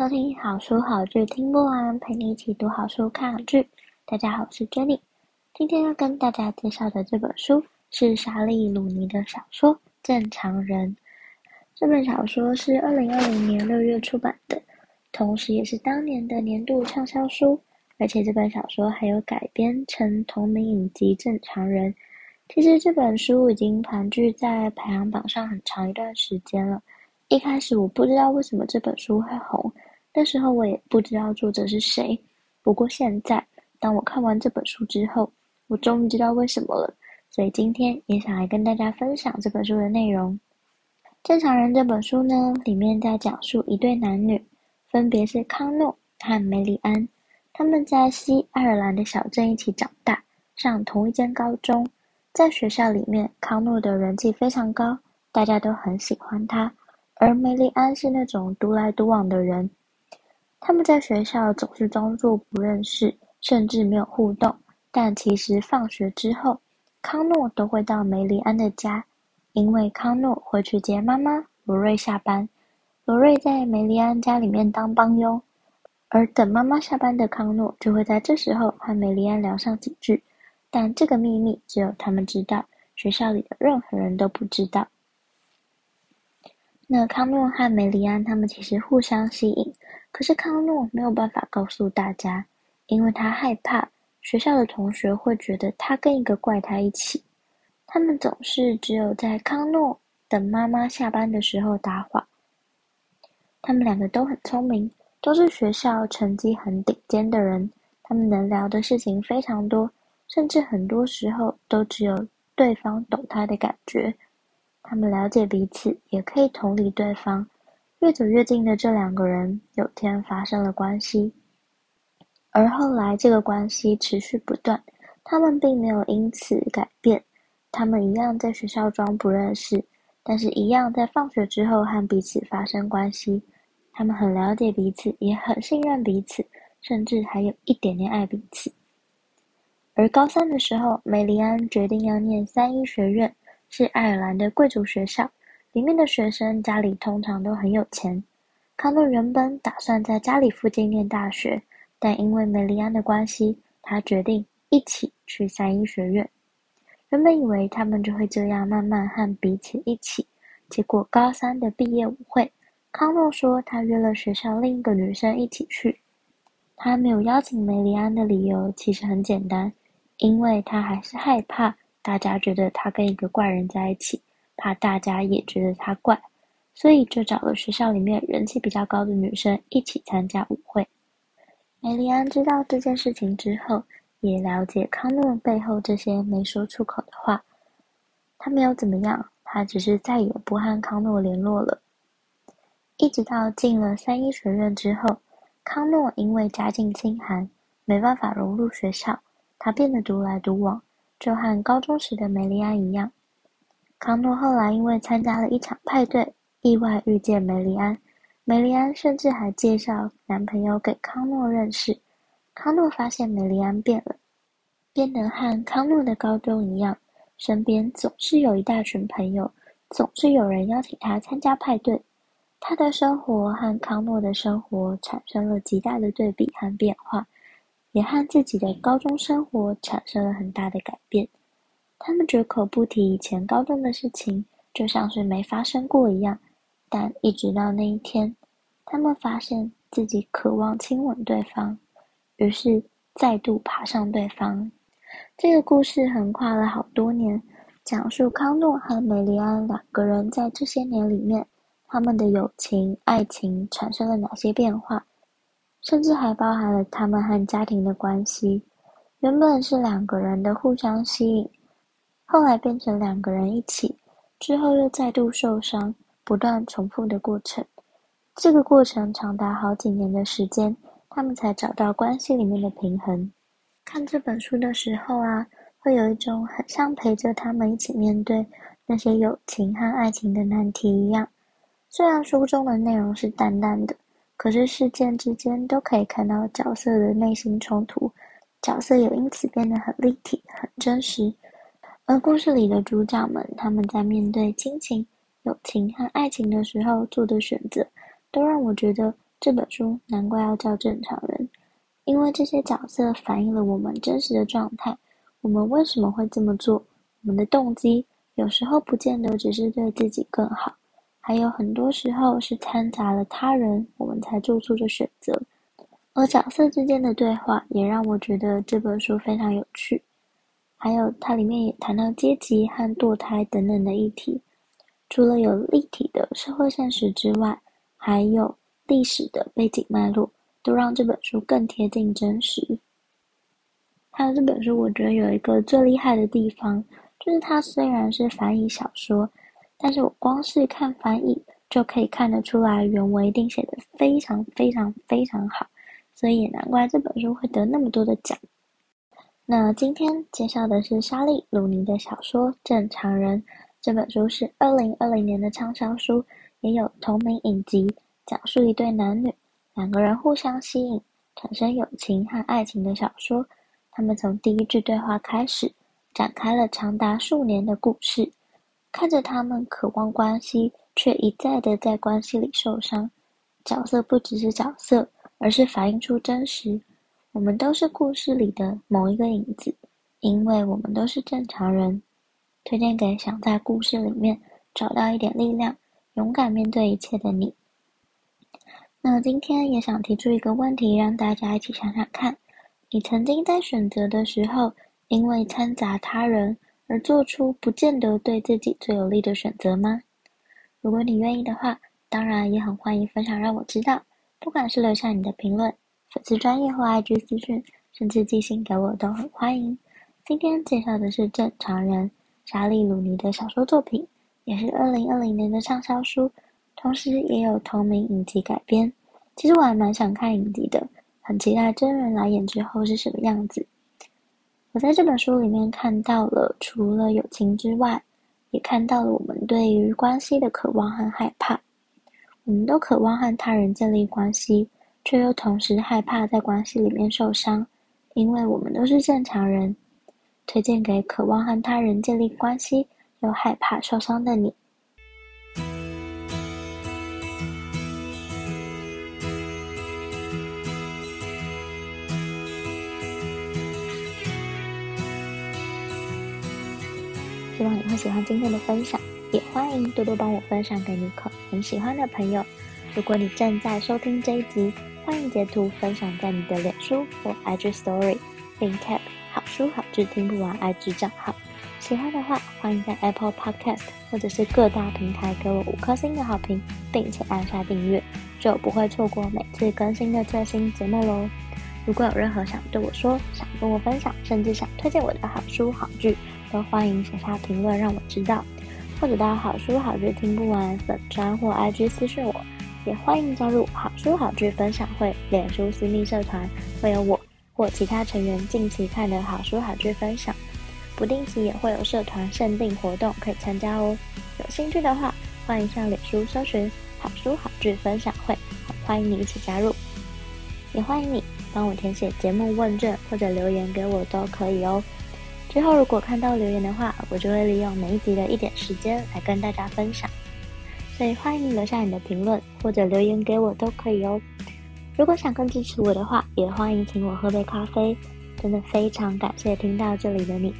收听好书好剧听不完，陪你一起读好书看好剧。大家好，我是 Jenny。今天要跟大家介绍的这本书是莎莉鲁尼的小说《正常人》。这本小说是二零二零年六月出版的，同时也是当年的年度畅销书。而且这本小说还有改编成同名影集《正常人》。其实这本书已经盘踞在排行榜上很长一段时间了。一开始我不知道为什么这本书会红，那时候我也不知道作者是谁。不过现在，当我看完这本书之后，我终于知道为什么了。所以今天也想来跟大家分享这本书的内容。正常人这本书呢，里面在讲述一对男女，分别是康诺和梅里安，他们在西爱尔兰的小镇一起长大，上同一间高中。在学校里面，康诺的人气非常高，大家都很喜欢他。而梅里安是那种独来独往的人，他们在学校总是装作不认识，甚至没有互动。但其实放学之后，康诺都会到梅里安的家，因为康诺会去接妈妈罗瑞下班。罗瑞在梅里安家里面当帮佣，而等妈妈下班的康诺就会在这时候和梅里安聊上几句。但这个秘密只有他们知道，学校里的任何人都不知道。那康诺和梅里安他们其实互相吸引，可是康诺没有办法告诉大家，因为他害怕学校的同学会觉得他跟一个怪胎一起。他们总是只有在康诺等妈妈下班的时候搭话。他们两个都很聪明，都是学校成绩很顶尖的人，他们能聊的事情非常多，甚至很多时候都只有对方懂他的感觉。他们了解彼此，也可以同理对方。越走越近的这两个人，有天发生了关系，而后来这个关系持续不断。他们并没有因此改变，他们一样在学校装不认识，但是一样在放学之后和彼此发生关系。他们很了解彼此，也很信任彼此，甚至还有一点点爱彼此。而高三的时候，梅里安决定要念三一学院。是爱尔兰的贵族学校，里面的学生家里通常都很有钱。康诺原本打算在家里附近念大学，但因为梅里安的关系，他决定一起去三一学院。原本以为他们就会这样慢慢和彼此一起，结果高三的毕业舞会，康诺说他约了学校另一个女生一起去。他没有邀请梅里安的理由其实很简单，因为他还是害怕。大家觉得他跟一个怪人在一起，怕大家也觉得他怪，所以就找了学校里面人气比较高的女生一起参加舞会。梅里安知道这件事情之后，也了解康诺背后这些没说出口的话。他没有怎么样，他只是再也不和康诺联络了。一直到进了三一学院之后，康诺因为家境清寒，没办法融入学校，他变得独来独往。就和高中时的梅里安一样，康诺后来因为参加了一场派对，意外遇见梅里安。梅里安甚至还介绍男朋友给康诺认识。康诺发现梅里安变了，变得和康诺的高中一样，身边总是有一大群朋友，总是有人邀请他参加派对。他的生活和康诺的生活产生了极大的对比和变化。也和自己的高中生活产生了很大的改变。他们绝口不提以前高中的事情，就像是没发生过一样。但一直到那一天，他们发现自己渴望亲吻对方，于是再度爬上对方。这个故事横跨了好多年，讲述康诺和梅里安两个人在这些年里面，他们的友情、爱情产生了哪些变化。甚至还包含了他们和家庭的关系。原本是两个人的互相吸引，后来变成两个人一起，之后又再度受伤，不断重复的过程。这个过程长达好几年的时间，他们才找到关系里面的平衡。看这本书的时候啊，会有一种很像陪着他们一起面对那些友情和爱情的难题一样。虽然书中的内容是淡淡的，可是事件之间都可以看到角色的内心冲突，角色也因此变得很立体、很真实。而故事里的主角们，他们在面对亲情、友情和爱情的时候做的选择，都让我觉得这本书难怪要叫正常人，因为这些角色反映了我们真实的状态。我们为什么会这么做？我们的动机有时候不见得只是对自己更好。还有很多时候是掺杂了他人，我们才做出的选择。而角色之间的对话也让我觉得这本书非常有趣。还有它里面也谈到阶级和堕胎等等的议题，除了有立体的社会现实之外，还有历史的背景脉络，都让这本书更贴近真实。还有这本书，我觉得有一个最厉害的地方，就是它虽然是翻译小说。但是我光是看翻译就可以看得出来，原文一定写得非常非常非常好，所以也难怪这本书会得那么多的奖。那今天介绍的是莎莉·鲁尼的小说《正常人》，这本书是二零二零年的畅销书，也有同名影集，讲述一对男女两个人互相吸引，产生友情和爱情的小说。他们从第一句对话开始，展开了长达数年的故事。看着他们渴望关系，却一再的在关系里受伤。角色不只是角色，而是反映出真实。我们都是故事里的某一个影子，因为我们都是正常人。推荐给想在故事里面找到一点力量，勇敢面对一切的你。那今天也想提出一个问题，让大家一起想想看：你曾经在选择的时候，因为掺杂他人，而做出不见得对自己最有利的选择吗？如果你愿意的话，当然也很欢迎分享让我知道。不管是留下你的评论、粉丝专业或 IG 私讯，甚至寄信给我都很欢迎。今天介绍的是《正常人》，莎莉鲁尼的小说作品，也是二零二零年的畅销书，同时也有同名影集改编。其实我还蛮想看影集的，很期待真人来演之后是什么样子。我在这本书里面看到了，除了友情之外，也看到了我们对于关系的渴望和害怕。我们都渴望和他人建立关系，却又同时害怕在关系里面受伤，因为我们都是正常人。推荐给渴望和他人建立关系又害怕受伤的你。希望你会喜欢今天的分享，也欢迎多多帮我分享给你可很喜欢的朋友。如果你正在收听这一集，欢迎截图分享在你的脸书或 IG Story，并 tag 好书好剧听不完 IG 账号。喜欢的话，欢迎在 Apple Podcast 或者是各大平台给我五颗星的好评，并且按下订阅，就不会错过每次更新的最新节目喽。如果有任何想对我说、想跟我分享，甚至想推荐我的好书好剧，都欢迎写下评论让我知道，或者到好书好剧听不完粉专或 IG 私讯我，也欢迎加入好书好剧分享会脸书私密社团，会有我或其他成员近期看的好书好剧分享，不定期也会有社团限定活动可以参加哦。有兴趣的话，欢迎上脸书搜寻好书好剧分享会，欢迎你一起加入，也欢迎你帮我填写节目问卷或者留言给我都可以哦。之后如果看到留言的话，我就会利用每一集的一点时间来跟大家分享。所以欢迎留下你的评论或者留言给我都可以哦。如果想更支持我的话，也欢迎请我喝杯咖啡。真的非常感谢听到这里的你，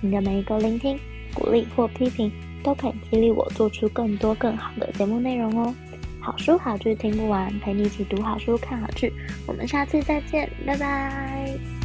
你的每一个聆听、鼓励或批评，都可以激励我做出更多更好的节目内容哦。好书好剧听不完，陪你一起读好书、看好剧。我们下次再见，拜拜。